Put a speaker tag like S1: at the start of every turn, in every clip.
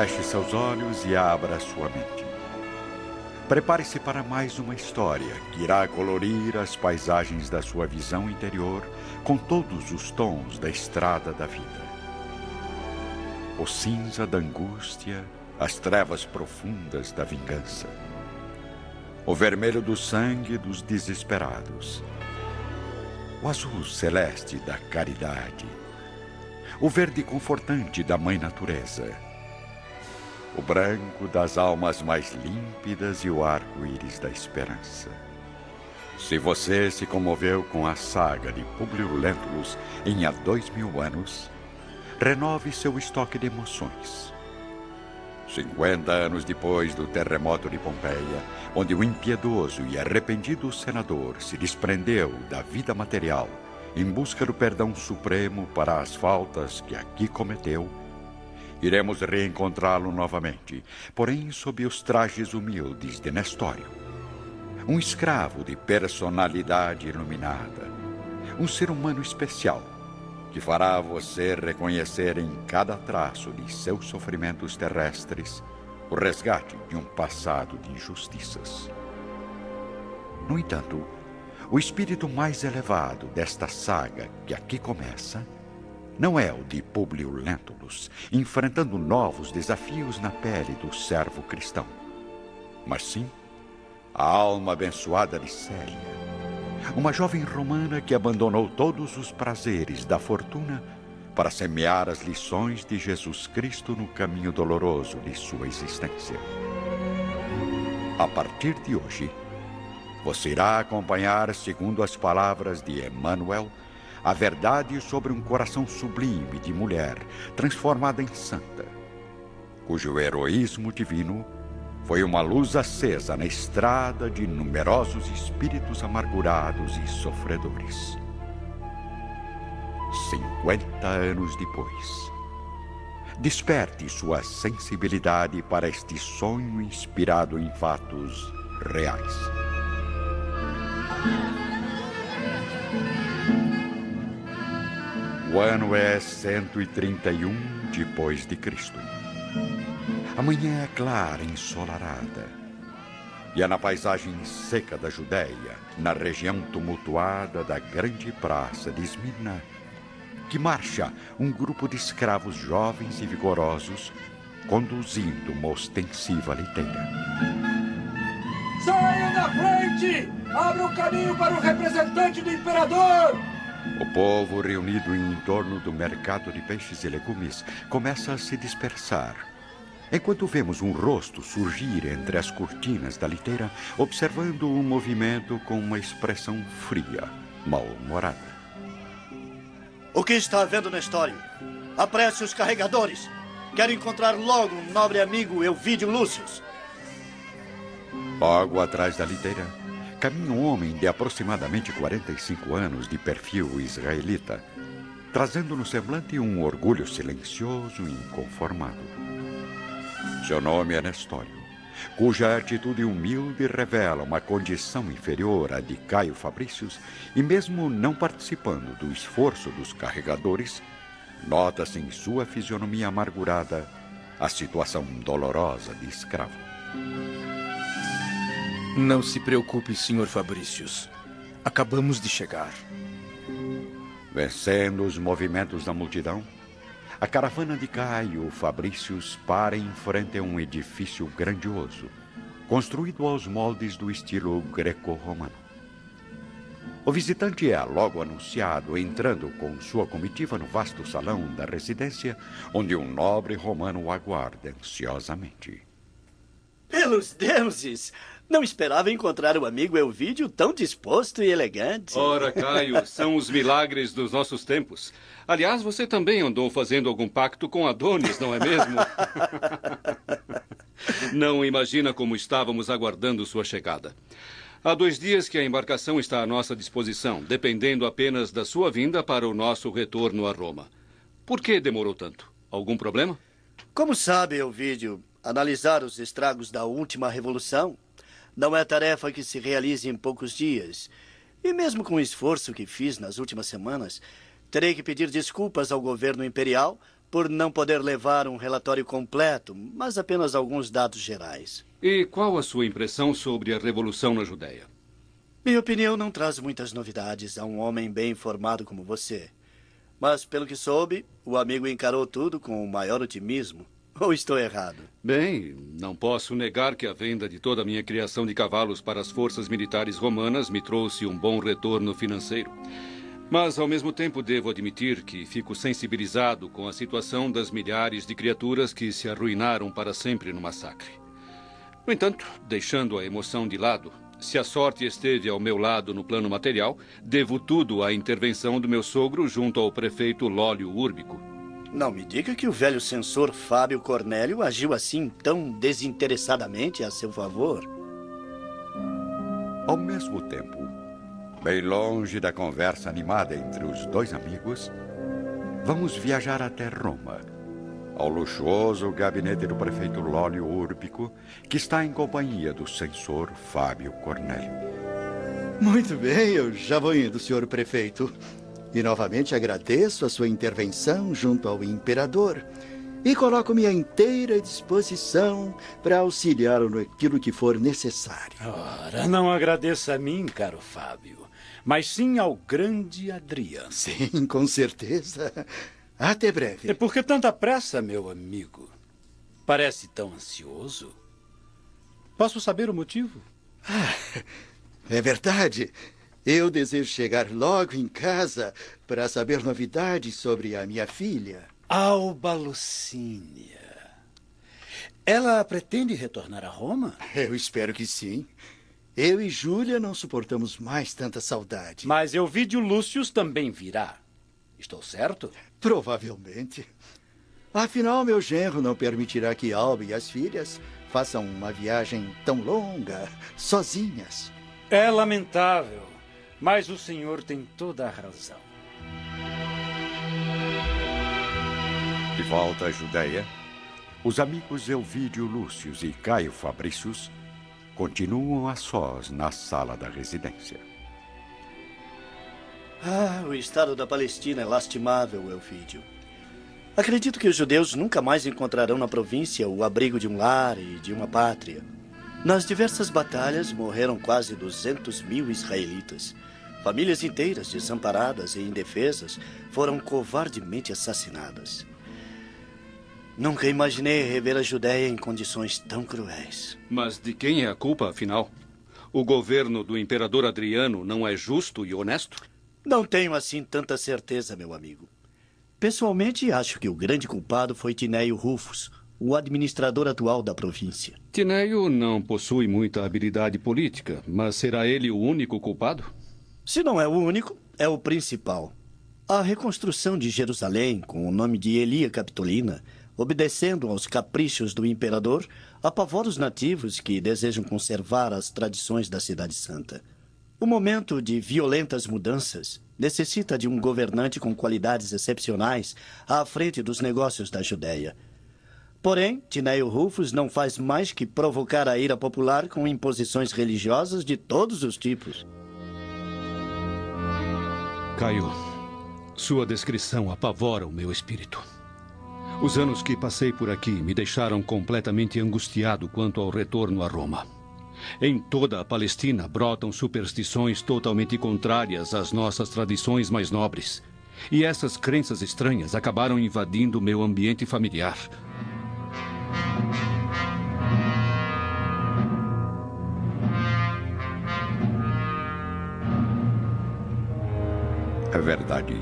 S1: Feche seus olhos e abra sua mente. Prepare-se para mais uma história que irá colorir as paisagens da sua visão interior com todos os tons da estrada da vida. O cinza da angústia, as trevas profundas da vingança. O vermelho do sangue dos desesperados. O azul celeste da caridade. O verde confortante da Mãe Natureza o branco das almas mais límpidas e o arco-íris da esperança. Se você se comoveu com a saga de Publio Lentulus em há dois mil anos, renove seu estoque de emoções. 50 anos depois do terremoto de Pompeia, onde o impiedoso e arrependido senador se desprendeu da vida material em busca do perdão supremo para as faltas que aqui cometeu, Iremos reencontrá-lo novamente, porém sob os trajes humildes de Nestório. Um escravo de personalidade iluminada. Um ser humano especial que fará você reconhecer em cada traço de seus sofrimentos terrestres o resgate de um passado de injustiças. No entanto, o espírito mais elevado desta saga que aqui começa não é o de Publio Lentulus, enfrentando novos desafios na pele do servo cristão, mas sim a alma abençoada de Célia, uma jovem romana que abandonou todos os prazeres da fortuna para semear as lições de Jesus Cristo no caminho doloroso de sua existência. A partir de hoje, você irá acompanhar, segundo as palavras de Emmanuel, a verdade sobre um coração sublime de mulher, transformada em santa, cujo heroísmo divino foi uma luz acesa na estrada de numerosos espíritos amargurados e sofredores. Cinquenta anos depois, desperte sua sensibilidade para este sonho inspirado em fatos reais. O ano é 131 depois de Cristo. A manhã é clara, ensolarada. E é na paisagem seca da Judéia, na região tumultuada da grande praça de Esmirna, que marcha um grupo de escravos jovens e vigorosos, conduzindo uma ostensiva liteira.
S2: Saiam da frente! Abra o caminho para o representante do imperador!
S1: O povo reunido em torno do mercado de peixes e legumes começa a se dispersar. Enquanto vemos um rosto surgir entre as cortinas da liteira, observando o movimento com uma expressão fria, mal-humorada.
S3: O que está havendo na história? Apresse os carregadores. Quero encontrar logo um nobre amigo, Elvídio Lúcius.
S1: Logo atrás da liteira, caminha um homem de aproximadamente 45 anos, de perfil israelita, trazendo no semblante um orgulho silencioso e inconformado. Seu nome é Nestório, cuja atitude humilde revela uma condição inferior à de Caio Fabrícios e, mesmo não participando do esforço dos carregadores, nota-se em sua fisionomia amargurada a situação dolorosa de escravo.
S4: Não se preocupe, Sr. Fabricius. Acabamos de chegar.
S1: Vencendo os movimentos da multidão, a caravana de Caio Fabricius para em frente a um edifício grandioso, construído aos moldes do estilo greco-romano. O visitante é logo anunciado entrando com sua comitiva no vasto salão da residência, onde um nobre romano o aguarda ansiosamente.
S3: Pelos deuses! Não esperava encontrar o amigo Elvídio tão disposto e elegante.
S5: Ora, Caio, são os milagres dos nossos tempos. Aliás, você também andou fazendo algum pacto com Adonis, não é mesmo? não imagina como estávamos aguardando sua chegada. Há dois dias que a embarcação está à nossa disposição, dependendo apenas da sua vinda para o nosso retorno a Roma. Por que demorou tanto? Algum problema?
S3: Como sabe, Elvídio, analisar os estragos da última revolução não é tarefa que se realize em poucos dias. E mesmo com o esforço que fiz nas últimas semanas, terei que pedir desculpas ao governo imperial por não poder levar um relatório completo, mas apenas alguns dados gerais.
S5: E qual a sua impressão sobre a Revolução na Judéia?
S3: Minha opinião não traz muitas novidades a um homem bem informado como você. Mas, pelo que soube, o amigo encarou tudo com o maior otimismo. Ou estou errado?
S5: Bem, não posso negar que a venda de toda a minha criação de cavalos para as forças militares romanas me trouxe um bom retorno financeiro. Mas, ao mesmo tempo, devo admitir que fico sensibilizado com a situação das milhares de criaturas que se arruinaram para sempre no massacre. No entanto, deixando a emoção de lado, se a sorte esteve ao meu lado no plano material, devo tudo à intervenção do meu sogro junto ao prefeito Lólio Úrbico.
S3: Não me diga que o velho censor Fábio Cornélio agiu assim tão desinteressadamente a seu favor.
S1: Ao mesmo tempo, bem longe da conversa animada entre os dois amigos, vamos viajar até Roma, ao luxuoso gabinete do prefeito Lólio Úrbico, que está em companhia do censor Fábio Cornélio.
S6: Muito bem, eu já vou indo, senhor prefeito. E novamente agradeço a sua intervenção junto ao imperador e coloco-me à inteira disposição para auxiliá-lo naquilo que for necessário.
S7: Ora, não agradeça a mim, caro Fábio, mas sim ao grande Adriano.
S6: Sim, com certeza. Até breve.
S7: E por que tanta pressa, meu amigo? Parece tão ansioso. Posso saber o motivo?
S6: Ah, é verdade. Eu desejo chegar logo em casa para saber novidades sobre a minha filha.
S7: Alba Lucínia. Ela pretende retornar a Roma?
S6: Eu espero que sim. Eu e Júlia não suportamos mais tanta saudade.
S7: Mas Elvídio Lúcius também virá. Estou certo?
S6: Provavelmente. Afinal, meu genro não permitirá que Alba e as filhas façam uma viagem tão longa, sozinhas.
S7: É lamentável. Mas o senhor tem toda a razão.
S1: De volta à Judéia, os amigos Elvídio Lúcius e Caio Fabricius continuam a sós na sala da residência.
S3: Ah, o estado da Palestina é lastimável, Elvídio. Acredito que os judeus nunca mais encontrarão na província o abrigo de um lar e de uma pátria. Nas diversas batalhas morreram quase 200 mil israelitas. Famílias inteiras, desamparadas e indefesas, foram covardemente assassinadas. Nunca imaginei rever a Judéia em condições tão cruéis.
S5: Mas de quem é a culpa, afinal? O governo do imperador Adriano não é justo e honesto?
S3: Não tenho assim tanta certeza, meu amigo. Pessoalmente, acho que o grande culpado foi Tinéio Rufus, o administrador atual da província.
S5: Tinéio não possui muita habilidade política, mas será ele o único culpado?
S3: Se não é o único, é o principal. A reconstrução de Jerusalém, com o nome de Elia Capitolina, obedecendo aos caprichos do imperador, apavora os nativos que desejam conservar as tradições da Cidade Santa. O momento de violentas mudanças necessita de um governante com qualidades excepcionais à frente dos negócios da Judéia. Porém, Tineio Rufus não faz mais que provocar a ira popular com imposições religiosas de todos os tipos.
S5: Caio, sua descrição apavora o meu espírito. Os anos que passei por aqui me deixaram completamente angustiado quanto ao retorno a Roma. Em toda a Palestina brotam superstições totalmente contrárias às nossas tradições mais nobres. E essas crenças estranhas acabaram invadindo meu ambiente familiar.
S1: É verdade.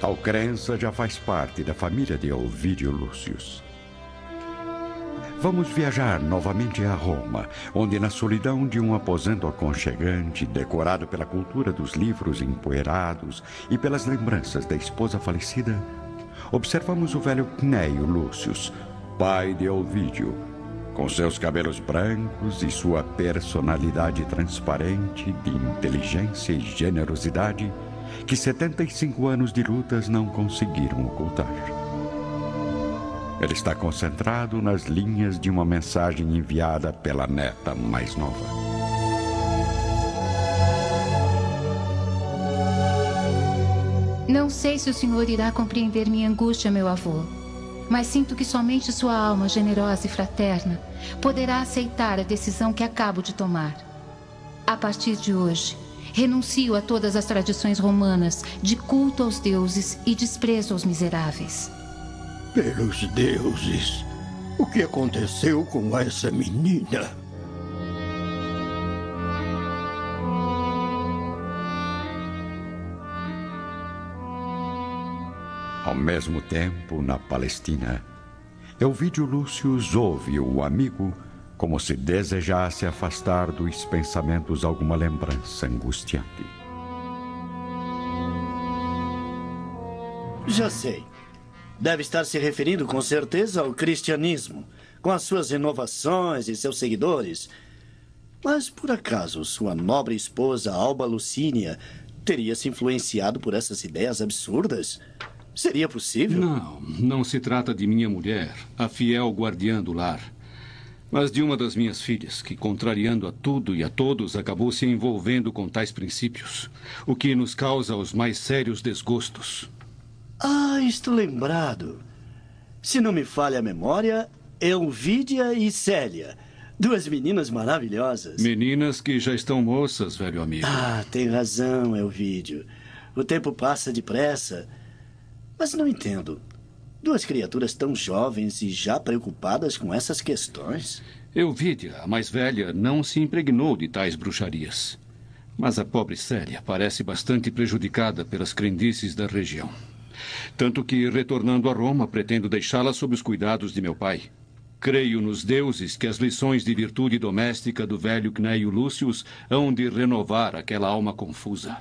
S1: Tal crença já faz parte da família de Ovídio Lúcius. Vamos viajar novamente a Roma, onde, na solidão de um aposento aconchegante, decorado pela cultura dos livros empoeirados e pelas lembranças da esposa falecida, observamos o velho Cneio Lúcius, pai de Ovídio, com seus cabelos brancos e sua personalidade transparente de inteligência e generosidade que 75 anos de lutas não conseguiram ocultar. Ele está concentrado nas linhas de uma mensagem enviada pela neta mais nova.
S8: Não sei se o senhor irá compreender minha angústia, meu avô. Mas sinto que somente sua alma generosa e fraterna poderá aceitar a decisão que acabo de tomar. A partir de hoje, renuncio a todas as tradições romanas de culto aos deuses e desprezo aos miseráveis.
S9: Pelos deuses, o que aconteceu com essa menina?
S1: Ao mesmo tempo, na Palestina, Elvídio Lúcio ouve o amigo como se desejasse afastar dos pensamentos alguma lembrança angustiante.
S3: Já sei. Deve estar se referindo com certeza ao cristianismo, com as suas renovações e seus seguidores. Mas por acaso sua nobre esposa Alba Lucínia teria se influenciado por essas ideias absurdas? Seria possível?
S5: Não, não se trata de minha mulher, a fiel guardiã do lar. Mas de uma das minhas filhas, que, contrariando a tudo e a todos, acabou se envolvendo com tais princípios, o que nos causa os mais sérios desgostos.
S3: Ah, estou lembrado. Se não me falha a memória, Elvídia e Célia. Duas meninas maravilhosas.
S5: Meninas que já estão moças, velho amigo.
S3: Ah, tem razão, Elvídio. O tempo passa depressa. Mas não entendo. Duas criaturas tão jovens e já preocupadas com essas questões.
S5: Euvídia, a mais velha, não se impregnou de tais bruxarias. Mas a pobre Célia parece bastante prejudicada pelas crendices da região. Tanto que, retornando a Roma, pretendo deixá-la sob os cuidados de meu pai. Creio nos deuses que as lições de virtude doméstica do velho Cneio Lúcius hão de renovar aquela alma confusa.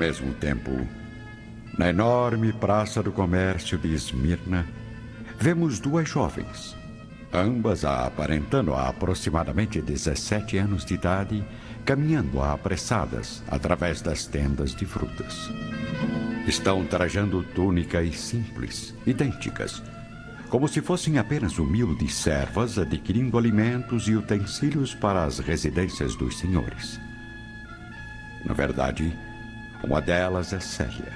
S1: Mesmo tempo, na enorme praça do comércio de Esmirna, vemos duas jovens, ambas aparentando aproximadamente 17 anos de idade, caminhando apressadas através das tendas de frutas. Estão trajando túnicas simples, idênticas, como se fossem apenas humildes servas adquirindo alimentos e utensílios para as residências dos senhores. Na verdade, uma delas é Célia,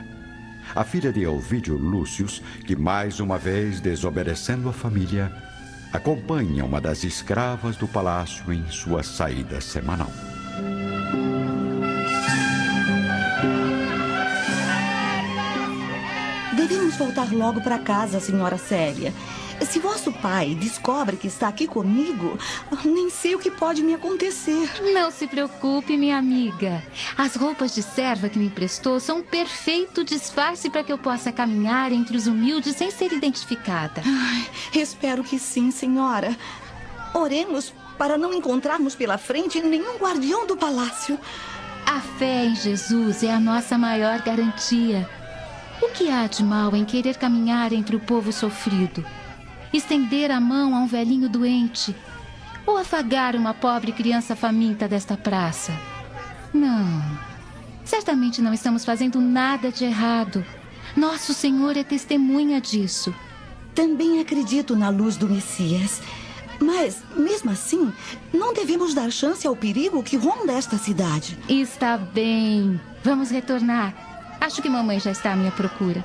S1: a filha de Elvídio Lúcius, que mais uma vez, desobedecendo a família, acompanha uma das escravas do palácio em sua saída semanal.
S10: Devemos voltar logo para casa, senhora Célia. Se vosso pai descobre que está aqui comigo, nem sei o que pode me acontecer.
S8: Não se preocupe, minha amiga. As roupas de serva que me emprestou são um perfeito disfarce para que eu possa caminhar entre os humildes sem ser identificada.
S10: Ai, espero que sim, senhora. Oremos para não encontrarmos pela frente nenhum guardião do palácio.
S8: A fé em Jesus é a nossa maior garantia. O que há de mal em querer caminhar entre o povo sofrido? Estender a mão a um velhinho doente ou afagar uma pobre criança faminta desta praça. Não. Certamente não estamos fazendo nada de errado. Nosso Senhor é testemunha disso.
S10: Também acredito na luz do Messias. Mas, mesmo assim, não devemos dar chance ao perigo que ronda esta cidade.
S8: Está bem. Vamos retornar. Acho que mamãe já está à minha procura.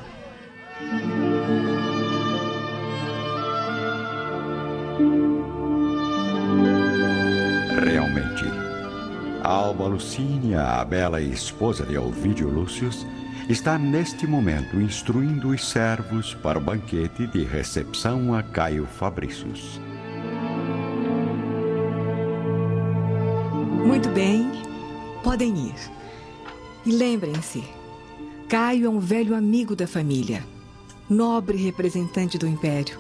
S1: Alba Lucínia, a bela esposa de Ovídio Lúcius, está neste momento instruindo os servos para o banquete de recepção a Caio Fabricius.
S11: Muito bem, podem ir. E lembrem-se, Caio é um velho amigo da família, nobre representante do Império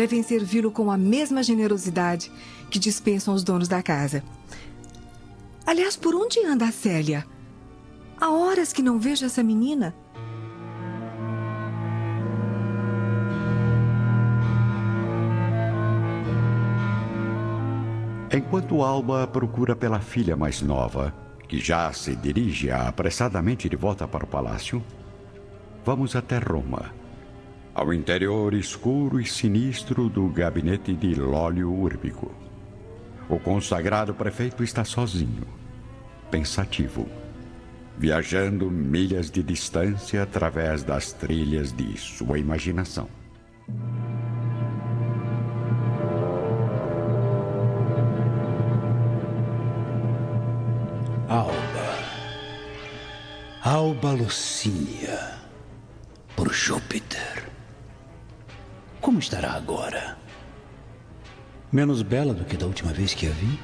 S11: devem servi-lo com a mesma generosidade que dispensam os donos da casa. Aliás, por onde anda a Célia? Há horas que não vejo essa menina.
S1: Enquanto Alba procura pela filha mais nova, que já se dirige apressadamente de volta para o palácio, vamos até Roma ao interior escuro e sinistro do gabinete de Lólio Úrbico. O consagrado prefeito está sozinho, pensativo, viajando milhas de distância através das trilhas de sua imaginação.
S7: Alba. Alba Lucínia. Por Júpiter. Como estará agora? Menos bela do que da última vez que a vi?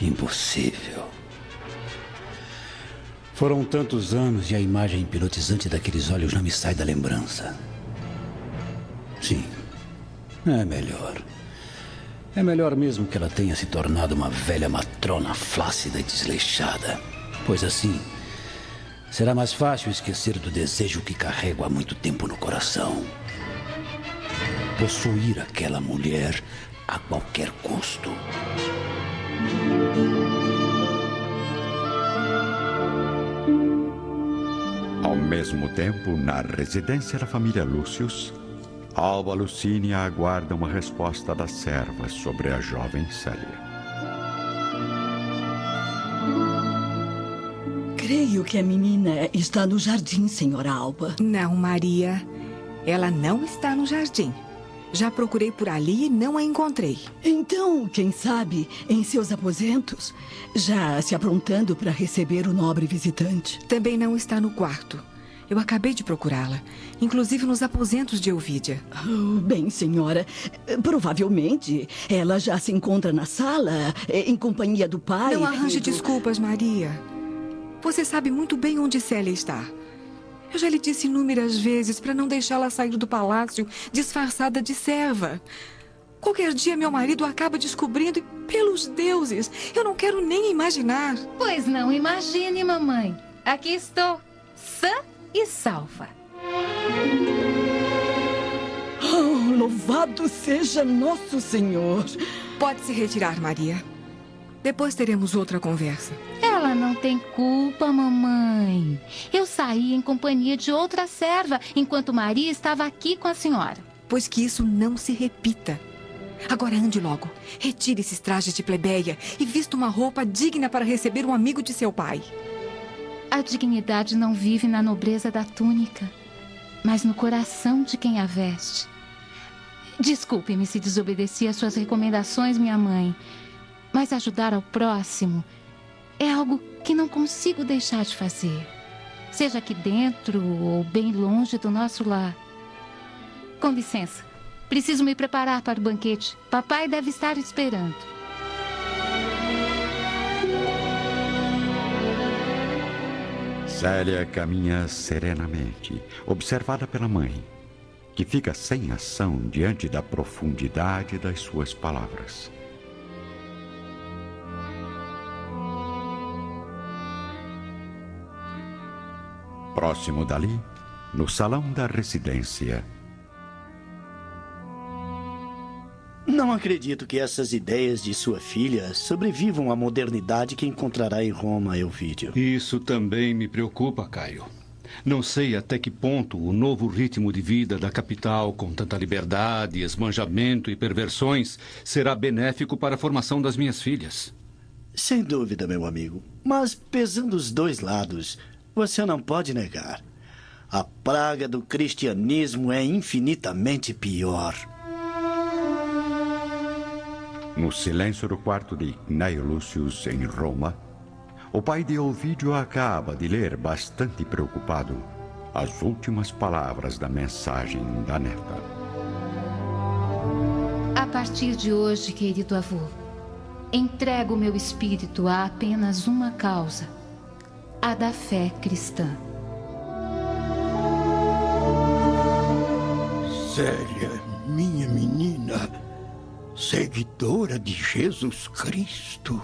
S7: Impossível. Foram tantos anos e a imagem hipnotizante daqueles olhos não me sai da lembrança. Sim, é melhor. É melhor mesmo que ela tenha se tornado uma velha matrona flácida e desleixada. Pois assim, será mais fácil esquecer do desejo que carrego há muito tempo no coração. Possuir aquela mulher a qualquer custo.
S1: Mesmo tempo, na residência da família Lúcius, Alba Lucínia aguarda uma resposta das servas sobre a jovem Célia.
S10: Creio que a menina está no jardim, senhora Alba.
S11: Não, Maria. Ela não está no jardim. Já procurei por ali e não a encontrei.
S10: Então, quem sabe, em seus aposentos, já se aprontando para receber o nobre visitante.
S11: Também não está no quarto. Eu acabei de procurá-la, inclusive nos aposentos de Elvídia.
S10: Oh, bem, senhora, provavelmente ela já se encontra na sala, em companhia do pai.
S11: Não arranje
S10: do...
S11: desculpas, Maria. Você sabe muito bem onde Célia está. Eu já lhe disse inúmeras vezes para não deixá-la sair do palácio disfarçada de serva. Qualquer dia meu marido acaba descobrindo e, pelos deuses, eu não quero nem imaginar.
S8: Pois não imagine, mamãe. Aqui estou, sã e salva.
S10: Oh, louvado seja nosso Senhor.
S11: Pode se retirar, Maria. Depois teremos outra conversa.
S8: Ela não tem culpa, mamãe. Eu saí em companhia de outra serva enquanto Maria estava aqui com a senhora.
S11: Pois que isso não se repita. Agora ande logo. Retire esses trajes de plebeia e vista uma roupa digna para receber um amigo de seu pai.
S8: A dignidade não vive na nobreza da túnica, mas no coração de quem a veste. Desculpe-me se desobedeci às suas recomendações, minha mãe, mas ajudar ao próximo é algo que não consigo deixar de fazer, seja aqui dentro ou bem longe do nosso lar. Com licença, preciso me preparar para o banquete. Papai deve estar esperando.
S1: Célia caminha serenamente, observada pela mãe, que fica sem ação diante da profundidade das suas palavras. Próximo dali, no salão da residência.
S3: Não acredito que essas ideias de sua filha sobrevivam à modernidade que encontrará em Roma, Elvídio.
S5: Isso também me preocupa, Caio. Não sei até que ponto o novo ritmo de vida da capital, com tanta liberdade, esmanjamento e perversões, será benéfico para a formação das minhas filhas.
S3: Sem dúvida, meu amigo. Mas pesando os dois lados, você não pode negar. A praga do cristianismo é infinitamente pior.
S1: No silêncio do quarto de Gnaio Lúcius, em Roma, o pai de Ovídio acaba de ler, bastante preocupado, as últimas palavras da mensagem da neta.
S8: A partir de hoje, querido avô, entrego meu espírito a apenas uma causa: a da fé cristã.
S9: Célia, minha menina seguidora de Jesus Cristo.